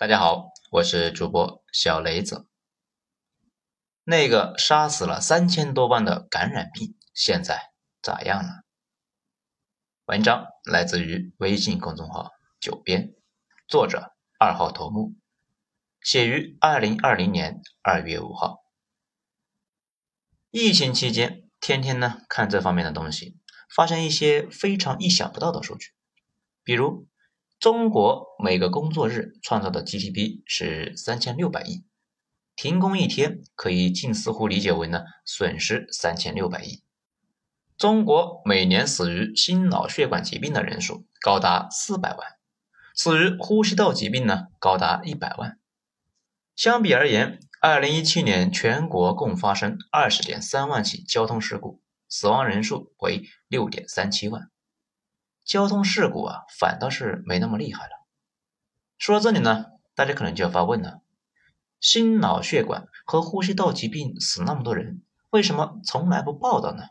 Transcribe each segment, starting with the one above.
大家好，我是主播小雷子。那个杀死了三千多万的感染病，现在咋样了？文章来自于微信公众号“九编”，作者二号头目，写于二零二零年二月五号。疫情期间，天天呢看这方面的东西，发现一些非常意想不到的数据，比如。中国每个工作日创造的 GDP 是三千六百亿，停工一天可以近似乎理解为呢损失三千六百亿。中国每年死于心脑血管疾病的人数高达四百万，死于呼吸道疾病呢高达一百万。相比而言，二零一七年全国共发生二十点三万起交通事故，死亡人数为六点三七万。交通事故啊，反倒是没那么厉害了。说到这里呢，大家可能就要发问了：心脑血管和呼吸道疾病死那么多人，为什么从来不报道呢？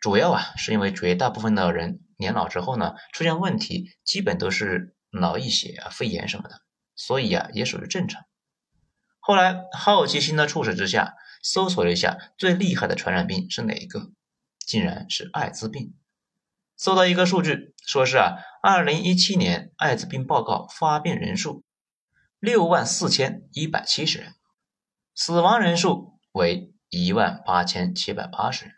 主要啊，是因为绝大部分的人年老之后呢，出现问题基本都是脑溢血啊、肺炎什么的，所以啊，也属于正常。后来好奇心的促使之下，搜索了一下最厉害的传染病是哪一个，竟然是艾滋病。搜到一个数据，说是啊，二零一七年艾滋病报告发病人数六万四千一百七十人，死亡人数为一万八千七百八十人，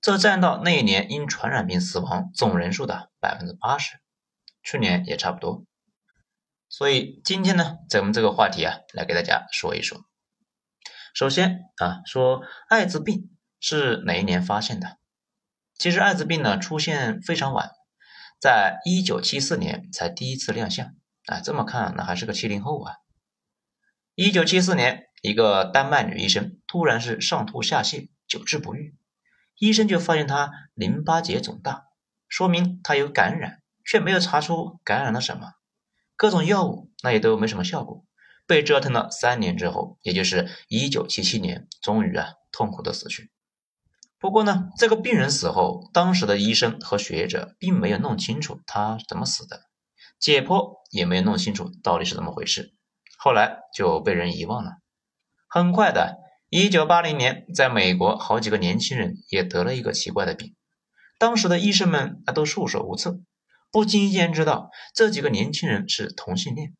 这占到那一年因传染病死亡总人数的百分之八十，去年也差不多。所以今天呢，咱们这个话题啊，来给大家说一说。首先啊，说艾滋病是哪一年发现的？其实艾滋病呢出现非常晚，在一九七四年才第一次亮相啊，这么看那还是个七零后啊。一九七四年，一个丹麦女医生突然是上吐下泻，久治不愈，医生就发现她淋巴结肿大，说明她有感染，却没有查出感染了什么，各种药物那也都没什么效果，被折腾了三年之后，也就是一九七七年，终于啊痛苦的死去。不过呢，这个病人死后，当时的医生和学者并没有弄清楚他怎么死的，解剖也没有弄清楚到底是怎么回事，后来就被人遗忘了。很快的，一九八零年，在美国，好几个年轻人也得了一个奇怪的病，当时的医生们啊都束手无策，不经意间知道这几个年轻人是同性恋。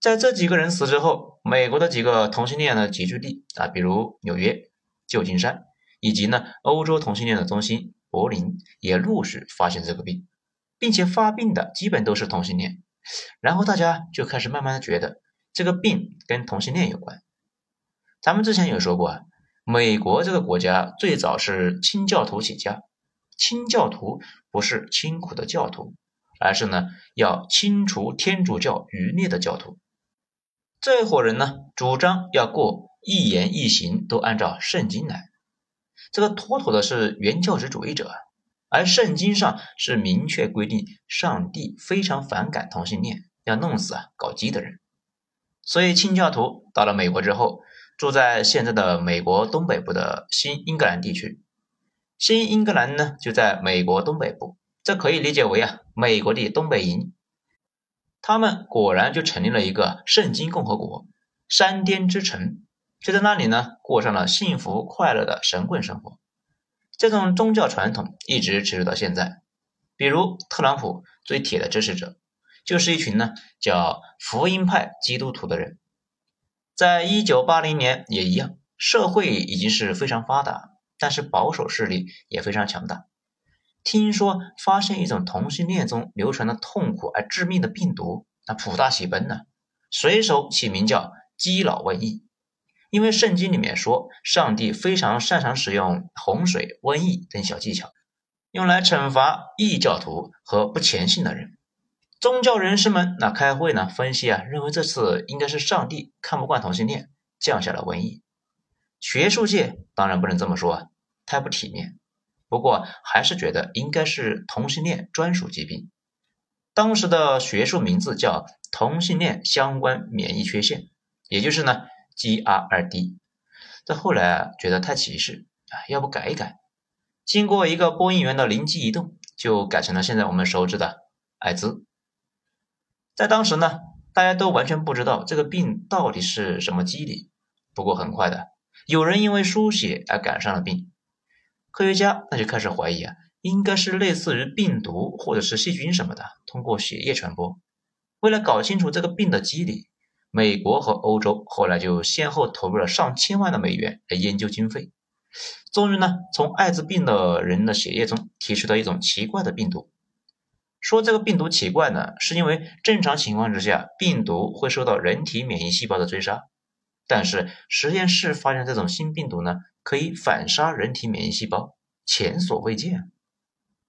在这几个人死之后，美国的几个同性恋的集聚地啊，比如纽约、旧金山。以及呢，欧洲同性恋的中心柏林也陆续发现这个病，并且发病的基本都是同性恋，然后大家就开始慢慢的觉得这个病跟同性恋有关。咱们之前有说过啊，美国这个国家最早是清教徒起家，清教徒不是清苦的教徒，而是呢要清除天主教余孽的教徒。这伙人呢主张要过一言一行都按照圣经来。这个妥妥的是原教旨主义者，而圣经上是明确规定，上帝非常反感同性恋，要弄死啊搞基的人。所以清教徒到了美国之后，住在现在的美国东北部的新英格兰地区。新英格兰呢就在美国东北部，这可以理解为啊美国的东北营。他们果然就成立了一个圣经共和国，山巅之城。就在那里呢，过上了幸福快乐的神棍生活。这种宗教传统一直持续到现在。比如特朗普最铁的支持者，就是一群呢叫福音派基督徒的人。在一九八零年也一样，社会已经是非常发达，但是保守势力也非常强大。听说发现一种同性恋中流传的痛苦而致命的病毒，那普大喜奔呢，随手起名叫基佬瘟疫。因为圣经里面说，上帝非常擅长使用洪水、瘟疫等小技巧，用来惩罚异教徒和不虔信的人。宗教人士们那开会呢，分析啊，认为这次应该是上帝看不惯同性恋，降下了瘟疫。学术界当然不能这么说啊，太不体面。不过还是觉得应该是同性恋专属疾病。当时的学术名字叫同性恋相关免疫缺陷，也就是呢。G R 二 D，这后来啊觉得太歧视啊，要不改一改。经过一个播音员的灵机一动，就改成了现在我们熟知的艾滋。在当时呢，大家都完全不知道这个病到底是什么机理。不过很快的，有人因为输血而感上了病，科学家那就开始怀疑啊，应该是类似于病毒或者是细菌什么的，通过血液传播。为了搞清楚这个病的机理，美国和欧洲后来就先后投入了上千万的美元来研究经费，终于呢，从艾滋病的人的血液中提取到一种奇怪的病毒。说这个病毒奇怪呢，是因为正常情况之下，病毒会受到人体免疫细胞的追杀，但是实验室发现这种新病毒呢，可以反杀人体免疫细胞，前所未见。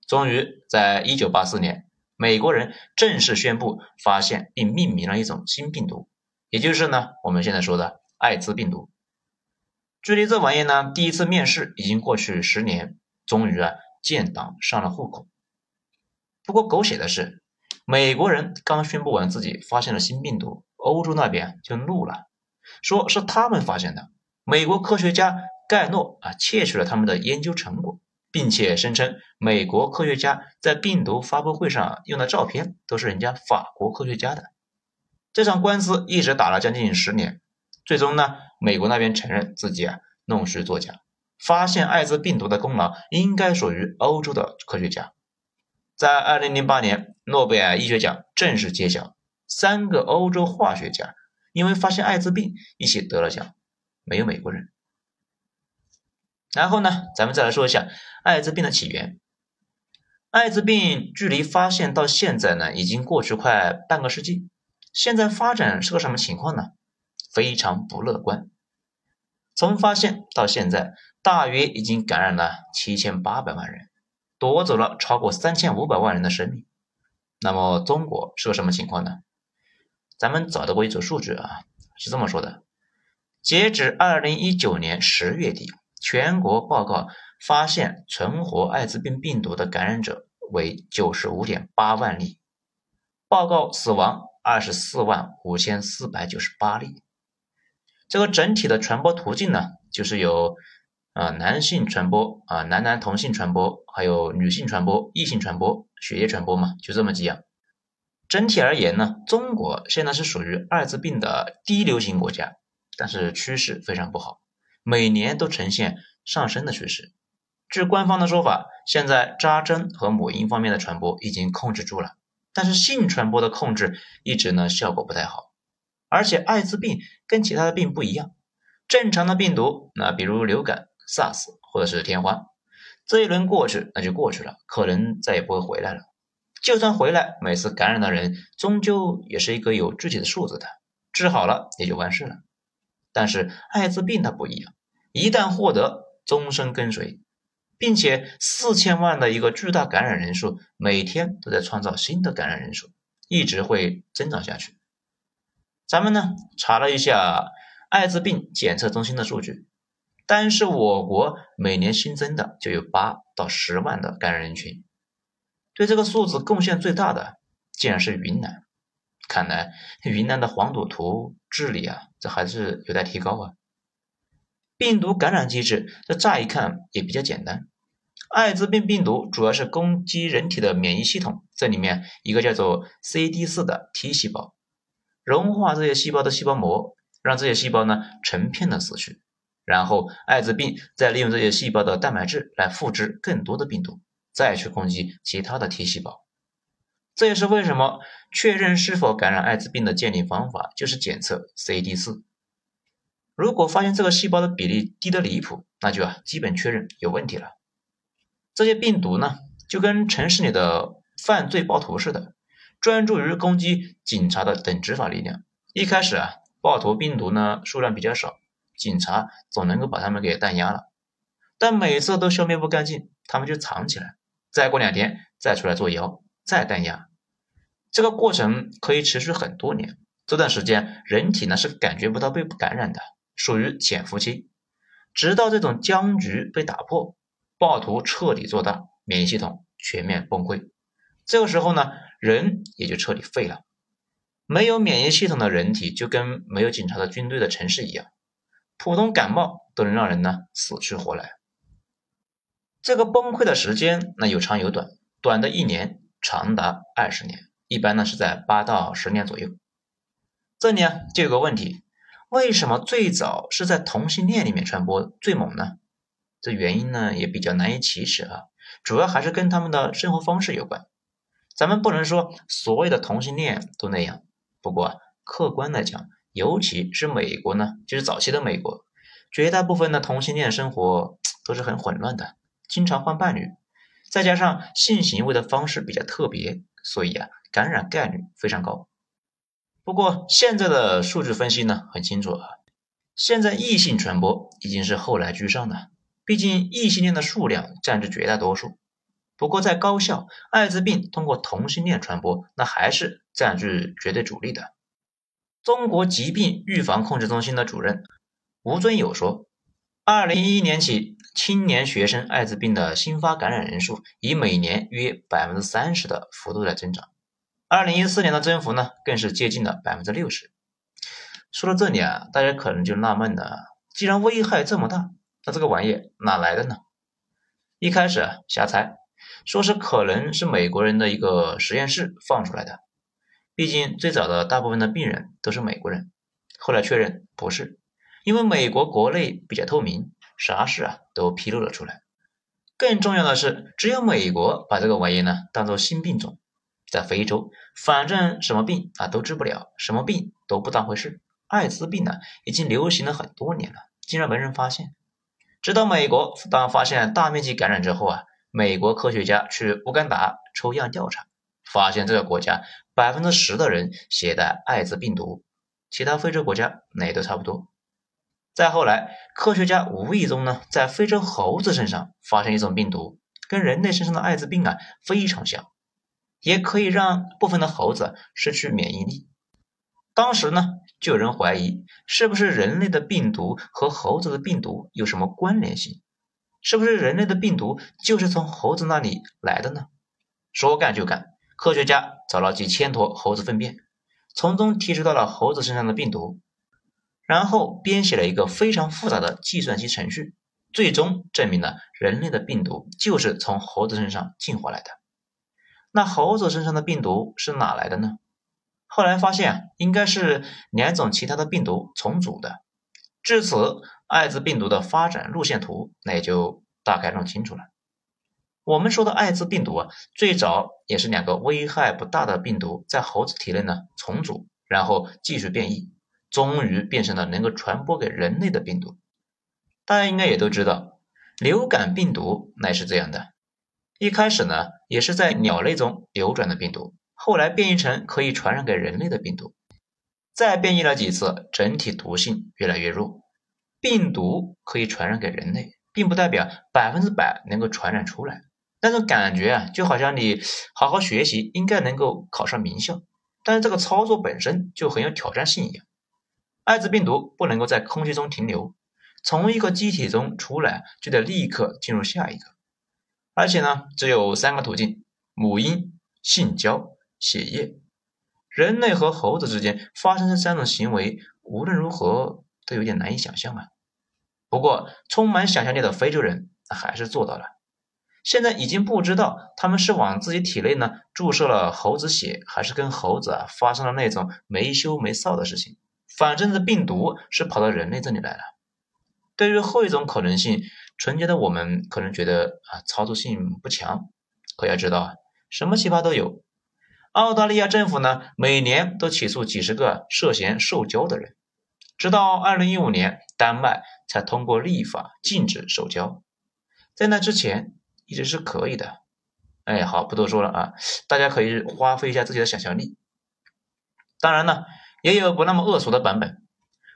终于在一九八四年，美国人正式宣布发现并命名了一种新病毒，也就是呢我们现在说的艾滋病毒。距离这玩意呢第一次面世已经过去十年，终于啊建档上了户口。不过狗血的是，美国人刚宣布完自己发现了新病毒，欧洲那边就怒了，说是他们发现的。美国科学家盖诺啊窃取了他们的研究成果，并且声称美国科学家在病毒发布会上用的照片都是人家法国科学家的。这场官司一直打了将近十年，最终呢，美国那边承认自己啊弄虚作假，发现艾滋病毒的功劳应该属于欧洲的科学家。在二零零八年，诺贝尔医学奖正式揭晓，三个欧洲化学家因为发现艾滋病一起得了奖，没有美国人。然后呢，咱们再来说一下艾滋病的起源。艾滋病距离发现到现在呢，已经过去快半个世纪，现在发展是个什么情况呢？非常不乐观。从发现到现在，大约已经感染了七千八百万人。夺走了超过三千五百万人的生命，那么中国是个什么情况呢？咱们找到过一组数据啊，是这么说的：截止二零一九年十月底，全国报告发现存活艾滋病病毒的感染者为九十五点八万例，报告死亡二十四万五千四百九十八例。这个整体的传播途径呢，就是有。啊，男性传播啊，男男同性传播，还有女性传播、异性传播、血液传播嘛，就这么几样。整体而言呢，中国现在是属于艾滋病的低流行国家，但是趋势非常不好，每年都呈现上升的趋势。据官方的说法，现在扎针和母婴方面的传播已经控制住了，但是性传播的控制一直呢效果不太好。而且艾滋病跟其他的病不一样，正常的病毒，那比如流感。SARS 或者是天花，这一轮过去那就过去了，可能再也不会回来了。就算回来，每次感染的人终究也是一个有具体的数字的，治好了也就完事了。但是艾滋病它不一样，一旦获得，终身跟随，并且四千万的一个巨大感染人数，每天都在创造新的感染人数，一直会增长下去。咱们呢查了一下艾滋病检测中心的数据。单是我国每年新增的就有八到十万的感染人群，对这个数字贡献最大的竟然是云南。看来云南的黄赌毒治理啊，这还是有待提高啊。病毒感染机制，这乍一看也比较简单。艾滋病病毒主要是攻击人体的免疫系统，这里面一个叫做 CD4 的 T 细胞，融化这些细胞的细胞膜，让这些细胞呢成片的死去。然后，艾滋病再利用这些细胞的蛋白质来复制更多的病毒，再去攻击其他的 T 细胞。这也是为什么确认是否感染艾滋病的鉴定方法就是检测 CD4。如果发现这个细胞的比例低得离谱，那就啊基本确认有问题了。这些病毒呢，就跟城市里的犯罪暴徒似的，专注于攻击警察的等执法力量。一开始啊，暴徒病毒呢数量比较少。警察总能够把他们给弹压了，但每次都消灭不干净，他们就藏起来，再过两天再出来作妖，再弹压。这个过程可以持续很多年，这段时间人体呢是感觉不到被感染的，属于潜伏期，直到这种僵局被打破，暴徒彻底做大，免疫系统全面崩溃，这个时候呢，人也就彻底废了。没有免疫系统的人体就跟没有警察的军队的城市一样。普通感冒都能让人呢死去活来，这个崩溃的时间那有长有短，短的一年，长达二十年，一般呢是在八到十年左右。这里啊就有个问题，为什么最早是在同性恋里面传播最猛呢？这原因呢也比较难以启齿啊，主要还是跟他们的生活方式有关。咱们不能说所有的同性恋都那样，不过客观来讲，尤其是美国呢，就是早期的美国，绝大部分的同性恋生活 都是很混乱的，经常换伴侣，再加上性行为的方式比较特别，所以啊，感染概率非常高。不过现在的数据分析呢很清楚啊，现在异性传播已经是后来居上的。毕竟异性恋的数量占据绝大多数，不过在高校，艾滋病通过同性恋传播，那还是占据绝对主力的。中国疾病预防控制中心的主任吴尊友说，二零一一年起，青年学生艾滋病的新发感染人数以每年约百分之三十的幅度在增长，二零一四年的增幅呢，更是接近了百分之六十。说到这里啊，大家可能就纳闷了，既然危害这么大，那这个玩意哪来的呢？一开始啊，瞎猜，说是可能是美国人的一个实验室放出来的。毕竟最早的大部分的病人都是美国人。后来确认不是，因为美国国内比较透明，啥事啊都披露了出来。更重要的是，只有美国把这个玩意呢当做新病种。在非洲，反正什么病啊都治不了，什么病都不当回事。艾滋病呢已经流行了很多年了，竟然没人发现。直到美国当发现大面积感染之后啊，美国科学家去乌干达抽样调查，发现这个国家百分之十的人携带艾滋病毒，其他非洲国家那也都差不多。再后来，科学家无意中呢，在非洲猴子身上发现一种病毒，跟人类身上的艾滋病啊非常像，也可以让部分的猴子失去免疫力。当时呢。就有人怀疑，是不是人类的病毒和猴子的病毒有什么关联性？是不是人类的病毒就是从猴子那里来的呢？说干就干，科学家找了几千坨猴子粪便，从中提取到了猴子身上的病毒，然后编写了一个非常复杂的计算机程序，最终证明了人类的病毒就是从猴子身上进化来的。那猴子身上的病毒是哪来的呢？后来发现应该是两种其他的病毒重组的，至此艾滋病毒的发展路线图那也就大概弄清楚了。我们说的艾滋病毒啊，最早也是两个危害不大的病毒在猴子体内呢重组，然后继续变异，终于变成了能够传播给人类的病毒。大家应该也都知道，流感病毒乃是这样的，一开始呢也是在鸟类中流转的病毒。后来变异成可以传染给人类的病毒，再变异了几次，整体毒性越来越弱。病毒可以传染给人类，并不代表百分之百能够传染出来。那种感觉啊，就好像你好好学习，应该能够考上名校，但是这个操作本身就很有挑战性一样。艾滋病毒不能够在空气中停留，从一个机体中出来就得立刻进入下一个，而且呢，只有三个途径：母婴、性交。血液，人类和猴子之间发生这三种行为，无论如何都有点难以想象啊。不过，充满想象力的非洲人还是做到了。现在已经不知道他们是往自己体内呢注射了猴子血，还是跟猴子啊发生了那种没羞没臊的事情。反正这病毒是跑到人类这里来了。对于后一种可能性，纯洁的我们可能觉得啊操作性不强。可要知道啊，什么奇葩都有。澳大利亚政府呢，每年都起诉几十个涉嫌受教的人，直到二零一五年，丹麦才通过立法禁止受教，在那之前一直是可以的。哎，好，不多说了啊，大家可以花费一下自己的想象力。当然呢，也有不那么恶俗的版本，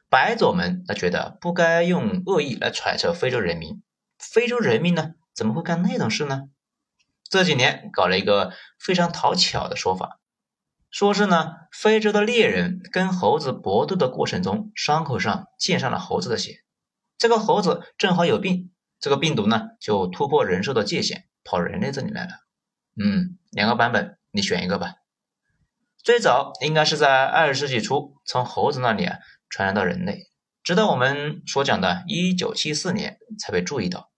白左们他觉得不该用恶意来揣测非洲人民，非洲人民呢怎么会干那种事呢？这几年搞了一个非常讨巧的说法，说是呢，非洲的猎人跟猴子搏斗的过程中，伤口上溅上了猴子的血，这个猴子正好有病，这个病毒呢就突破人兽的界限，跑人类这里来了。嗯，两个版本，你选一个吧。最早应该是在二十世纪初从猴子那里啊传染到人类，直到我们所讲的1974年才被注意到。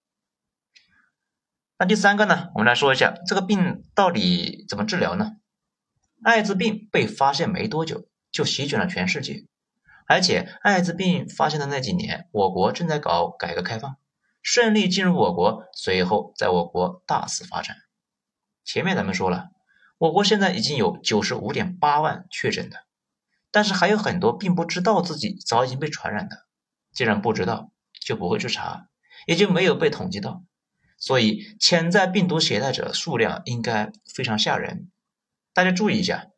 那第三个呢？我们来说一下这个病到底怎么治疗呢？艾滋病被发现没多久，就席卷了全世界。而且，艾滋病发现的那几年，我国正在搞改革开放，顺利进入我国，随后在我国大肆发展。前面咱们说了，我国现在已经有九十五点八万确诊的，但是还有很多并不知道自己早已经被传染的。既然不知道，就不会去查，也就没有被统计到。所以，潜在病毒携带者数量应该非常吓人。大家注意一下，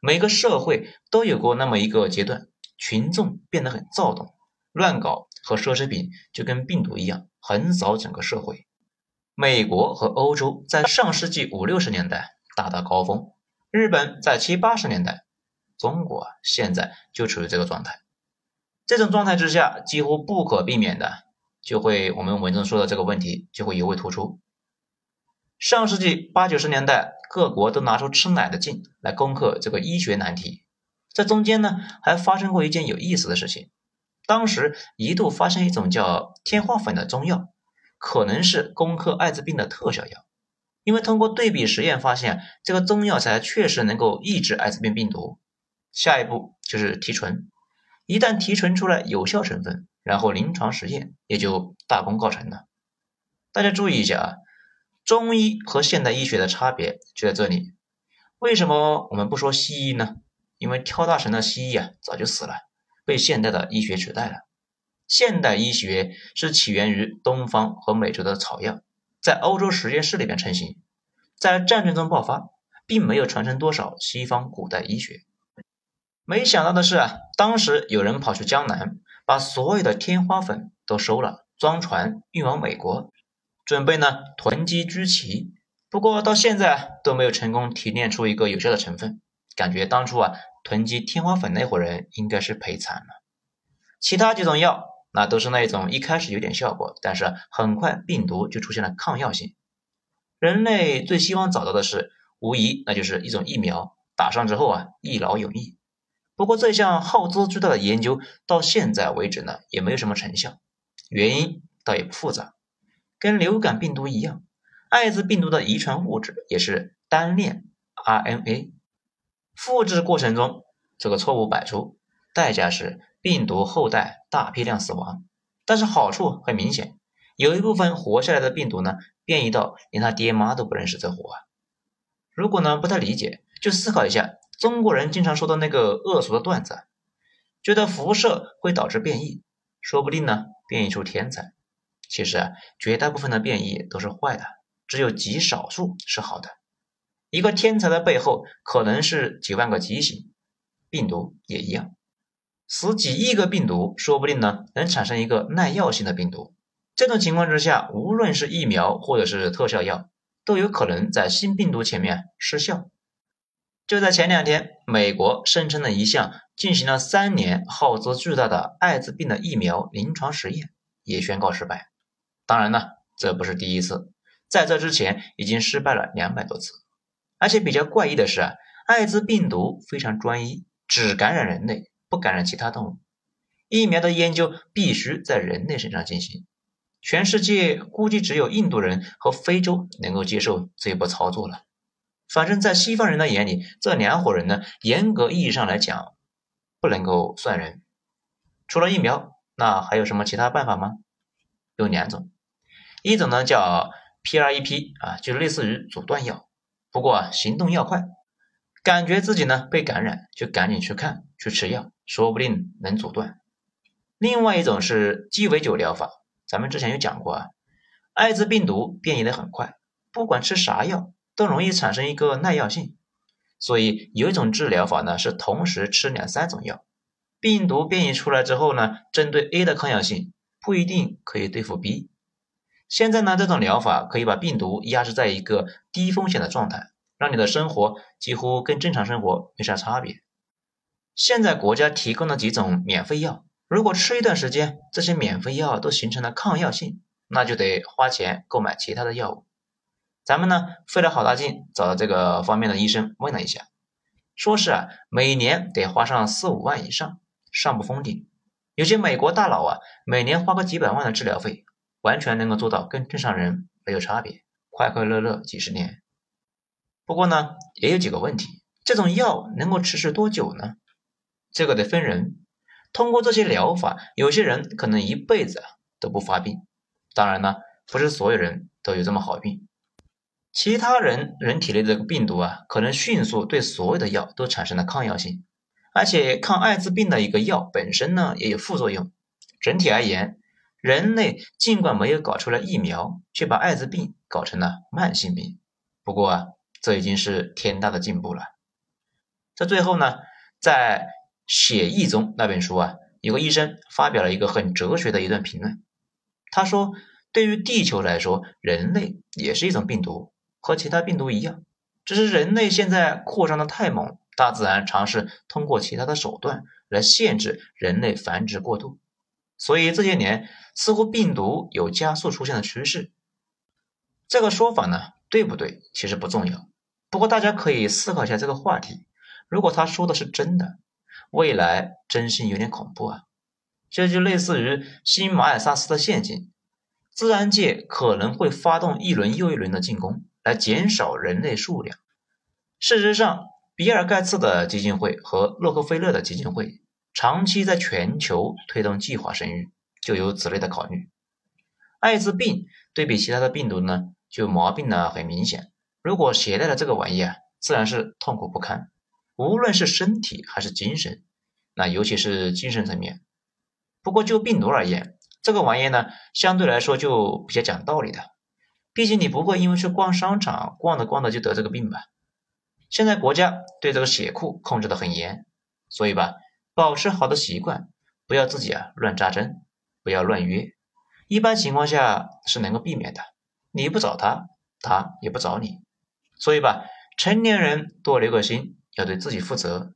每个社会都有过那么一个阶段。群众变得很躁动，乱搞和奢侈品就跟病毒一样横扫整个社会。美国和欧洲在上世纪五六十年代达到高峰，日本在七八十年代，中国现在就处于这个状态。这种状态之下，几乎不可避免的就会我们文中说的这个问题就会尤为突出。上世纪八九十年代，各国都拿出吃奶的劲来攻克这个医学难题。这中间呢，还发生过一件有意思的事情。当时一度发生一种叫天花粉的中药，可能是攻克艾滋病的特效药。因为通过对比实验发现，这个中药材确实能够抑制艾滋病病毒。下一步就是提纯，一旦提纯出来有效成分，然后临床实验也就大功告成了。大家注意一下啊，中医和现代医学的差别就在这里。为什么我们不说西医呢？因为跳大神的西医啊，早就死了，被现代的医学取代了。现代医学是起源于东方和美洲的草药，在欧洲实验室里边成型，在战争中爆发，并没有传承多少西方古代医学。没想到的是啊，当时有人跑去江南，把所有的天花粉都收了，装船运往美国，准备呢囤积居奇。不过到现在都没有成功提炼出一个有效的成分。感觉当初啊囤积天花粉那伙人应该是赔惨了。其他几种药那都是那一种一开始有点效果，但是很快病毒就出现了抗药性。人类最希望找到的是，无疑那就是一种疫苗，打上之后啊一劳永逸。不过这项耗资巨大的研究到现在为止呢也没有什么成效，原因倒也不复杂，跟流感病毒一样，艾滋病毒的遗传物质也是单链 RNA。复制过程中，这个错误百出，代价是病毒后代大批量死亡。但是好处很明显，有一部分活下来的病毒呢，变异到连他爹妈都不认识这货啊。如果呢不太理解，就思考一下中国人经常说的那个恶俗的段子，觉得辐射会导致变异，说不定呢变异出天才。其实啊，绝大部分的变异都是坏的，只有极少数是好的。一个天才的背后，可能是几万个畸形。病毒也一样，死几亿个病毒，说不定呢能产生一个耐药性的病毒。这种情况之下，无论是疫苗或者是特效药，都有可能在新病毒前面失效。就在前两天，美国声称的一项进行了三年、耗资巨大的艾滋病的疫苗临床实验也宣告失败。当然了，这不是第一次，在这之前已经失败了两百多次。而且比较怪异的是啊，艾滋病毒非常专一，只感染人类，不感染其他动物。疫苗的研究必须在人类身上进行，全世界估计只有印度人和非洲能够接受这一波操作了。反正，在西方人的眼里，这两伙人呢，严格意义上来讲，不能够算人。除了疫苗，那还有什么其他办法吗？有两种，一种呢叫 PREP 啊，就类似于阻断药。不过行动要快，感觉自己呢被感染，就赶紧去看去吃药，说不定能阻断。另外一种是鸡尾酒疗法，咱们之前有讲过啊，艾滋病毒变异的很快，不管吃啥药都容易产生一个耐药性，所以有一种治疗法呢是同时吃两三种药，病毒变异出来之后呢，针对 A 的抗药性不一定可以对付 B。现在呢，这种疗法可以把病毒压制在一个低风险的状态，让你的生活几乎跟正常生活没啥差别。现在国家提供了几种免费药，如果吃一段时间，这些免费药都形成了抗药性，那就得花钱购买其他的药物。咱们呢费了好大劲找到这个方面的医生问了一下，说是啊每年得花上四五万以上，上不封顶。有些美国大佬啊，每年花个几百万的治疗费。完全能够做到跟正常人没有差别，快快乐乐几十年。不过呢，也有几个问题，这种药能够持续多久呢？这个得分人。通过这些疗法，有些人可能一辈子都不发病。当然呢，不是所有人都有这么好运。其他人人体内的这个病毒啊，可能迅速对所有的药都产生了抗药性，而且抗艾滋病的一个药本身呢也有副作用。整体而言，人类尽管没有搞出来疫苗，却把艾滋病搞成了慢性病。不过啊，这已经是天大的进步了。在最后呢，在《血液中》那本书啊，有个医生发表了一个很哲学的一段评论。他说：“对于地球来说，人类也是一种病毒。”和其他病毒一样，只是人类现在扩张的太猛，大自然尝试通过其他的手段来限制人类繁殖过度，所以这些年似乎病毒有加速出现的趋势。这个说法呢，对不对？其实不重要。不过大家可以思考一下这个话题：如果他说的是真的，未来真心有点恐怖啊！这就类似于新马尔萨斯的陷阱，自然界可能会发动一轮又一轮的进攻。来减少人类数量。事实上，比尔盖茨的基金会和洛克菲勒的基金会长期在全球推动计划生育，就有此类的考虑。艾滋病对比其他的病毒呢，就毛病呢很明显。如果携带了这个玩意啊，自然是痛苦不堪，无论是身体还是精神，那尤其是精神层面。不过就病毒而言，这个玩意呢，相对来说就比较讲道理的。毕竟你不会因为去逛商场逛着逛着就得这个病吧？现在国家对这个血库控制的很严，所以吧，保持好的习惯，不要自己啊乱扎针，不要乱约，一般情况下是能够避免的。你不找他，他也不找你，所以吧，成年人多留个心，要对自己负责，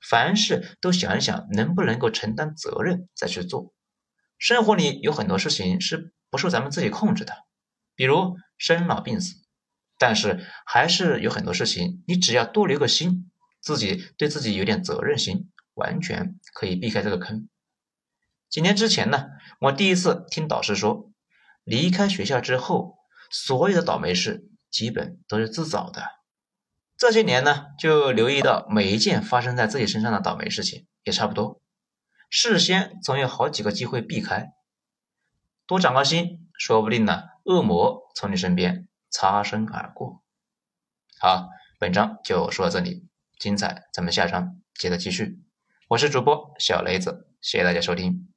凡事都想一想能不能够承担责任再去做。生活里有很多事情是不受咱们自己控制的。比如生老病死，但是还是有很多事情，你只要多留个心，自己对自己有点责任心，完全可以避开这个坑。几年之前呢，我第一次听导师说，离开学校之后，所有的倒霉事基本都是自找的。这些年呢，就留意到每一件发生在自己身上的倒霉事情也差不多，事先总有好几个机会避开，多长个心，说不定呢。恶魔从你身边擦身而过。好，本章就说到这里，精彩咱们下章接着继续。我是主播小雷子，谢谢大家收听。